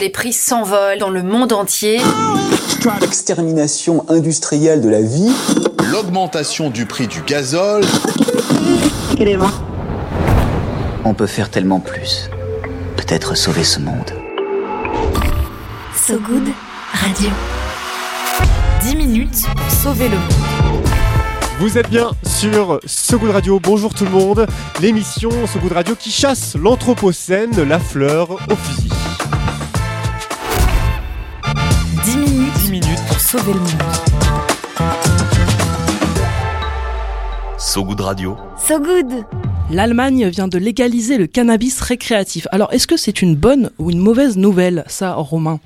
Les prix s'envolent dans le monde entier. L'extermination industrielle de la vie. L'augmentation du prix du gazole. On peut faire tellement plus. Peut-être sauver ce monde. So Good Radio. 10 minutes pour sauver le monde. Vous êtes bien sur So Good Radio. Bonjour tout le monde. L'émission So Good Radio qui chasse l'anthropocène, la fleur au fusil. 10 minutes, 10 minutes pour sauver le monde. So Good Radio. So Good. L'Allemagne vient de légaliser le cannabis récréatif. Alors, est-ce que c'est une bonne ou une mauvaise nouvelle, ça, Romain?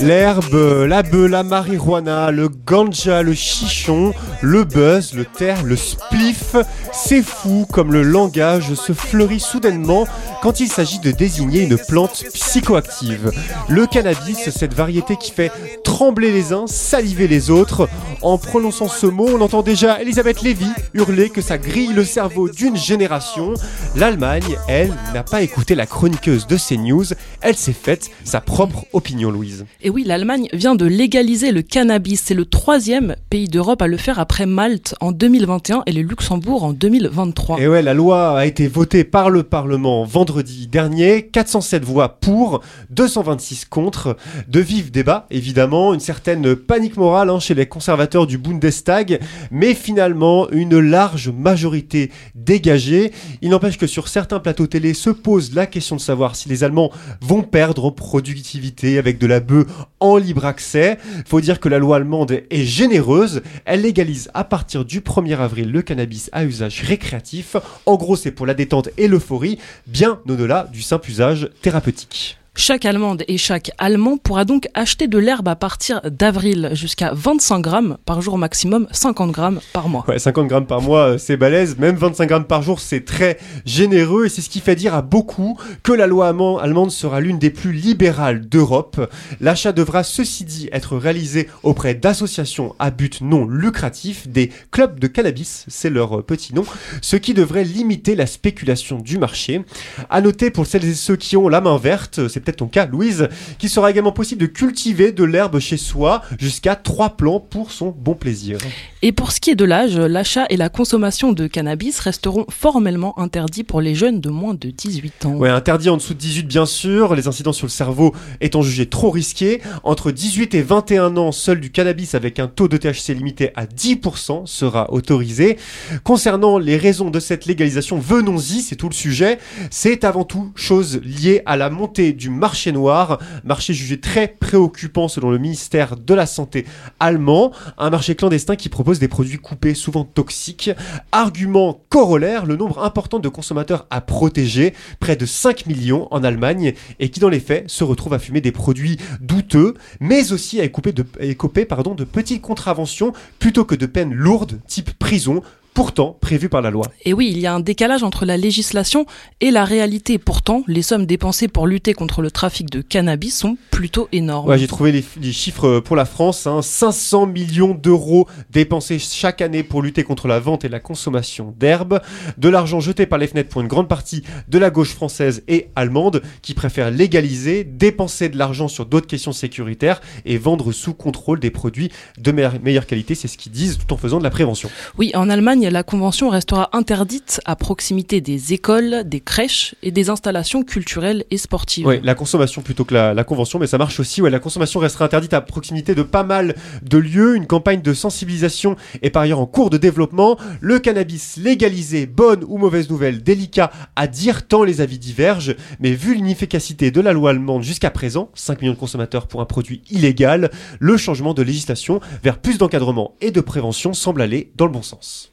L'herbe, la bœuf, la marijuana, le ganja, le chichon, le buzz, le terre, le spliff, c'est fou comme le langage se fleurit soudainement quand il s'agit de désigner une plante psychoactive. Le cannabis, cette variété qui fait trembler les uns, saliver les autres. En prononçant ce mot, on entend déjà Elisabeth Lévy hurler que ça grille le cerveau d'une génération. L'Allemagne, elle, n'a pas écouté la chroniqueuse de CNews, elle s'est faite sa propre opinion, Louise. Et oui, l'Allemagne vient de légaliser le cannabis. C'est le troisième pays d'Europe à le faire après Malte en 2021 et le Luxembourg en 2023. Et ouais, la loi a été votée par le Parlement vendredi dernier. 407 voix pour, 226 contre. De vifs débats, évidemment, une certaine panique morale hein, chez les conservateurs du Bundestag, mais finalement une large majorité dégagée. Il n'empêche que sur certains plateaux télé se pose la question de savoir si les Allemands vont perdre en productivité avec de la bœuf en libre accès. Faut dire que la loi allemande est généreuse. Elle légalise à partir du 1er avril le cannabis à usage récréatif. En gros, c'est pour la détente et l'euphorie, bien au-delà du simple usage thérapeutique. Chaque Allemande et chaque Allemand pourra donc acheter de l'herbe à partir d'avril jusqu'à 25 grammes par jour maximum, 50 grammes par mois. Ouais, 50 grammes par mois, euh, c'est balèze. Même 25 grammes par jour, c'est très généreux. Et c'est ce qui fait dire à beaucoup que la loi allemande sera l'une des plus libérales d'Europe. L'achat devra, ceci dit, être réalisé auprès d'associations à but non lucratif, des clubs de cannabis, c'est leur euh, petit nom, ce qui devrait limiter la spéculation du marché. À noter pour celles et ceux qui ont la main verte, c'est peut-être ton cas, Louise, qu'il sera également possible de cultiver de l'herbe chez soi jusqu'à 3 plants pour son bon plaisir. Et pour ce qui est de l'âge, l'achat et la consommation de cannabis resteront formellement interdits pour les jeunes de moins de 18 ans. Ouais, interdit en dessous de 18 bien sûr, les incidents sur le cerveau étant jugés trop risqués. Entre 18 et 21 ans, seul du cannabis avec un taux de THC limité à 10% sera autorisé. Concernant les raisons de cette légalisation, venons-y, c'est tout le sujet. C'est avant tout chose liée à la montée du marché noir, marché jugé très préoccupant selon le ministère de la Santé allemand, un marché clandestin qui propose des produits coupés souvent toxiques. Argument corollaire, le nombre important de consommateurs à protéger, près de 5 millions en Allemagne, et qui dans les faits se retrouvent à fumer des produits douteux, mais aussi à écoper de, de petites contraventions plutôt que de peines lourdes, type prison, pourtant prévu par la loi. Et oui, il y a un décalage entre la législation et la réalité. Pourtant, les sommes dépensées pour lutter contre le trafic de cannabis sont plutôt énormes. Ouais, j'ai trouvé les, les, chiffres pour la France. Hein. 500 millions d'euros dépensés chaque année pour lutter contre la vente et la consommation d'herbe. De l'argent jeté par les fenêtres pour une grande partie de la gauche française et allemande qui préfèrent légaliser, dépenser de l'argent sur d'autres questions sécuritaires et vendre sous contrôle des produits de meilleure, meilleure qualité. C'est ce qu'ils disent tout en faisant de la prévention. Oui, en Allemagne, la convention restera interdite à proximité des écoles, des crèches et des installations culturelles et sportives. Oui, la consommation plutôt que la, convention, mais ça marche aussi. La consommation restera interdite à proximité de pas mal de lieux. Une campagne de sensibilisation est par ailleurs en cours de développement. Le cannabis légalisé, bonne ou mauvaise nouvelle, délicat à dire tant les avis divergent, mais vu l'inefficacité de la loi allemande jusqu'à présent, 5 millions de consommateurs pour un produit illégal, le changement de législation vers plus d'encadrement et de prévention semble aller dans le bon sens.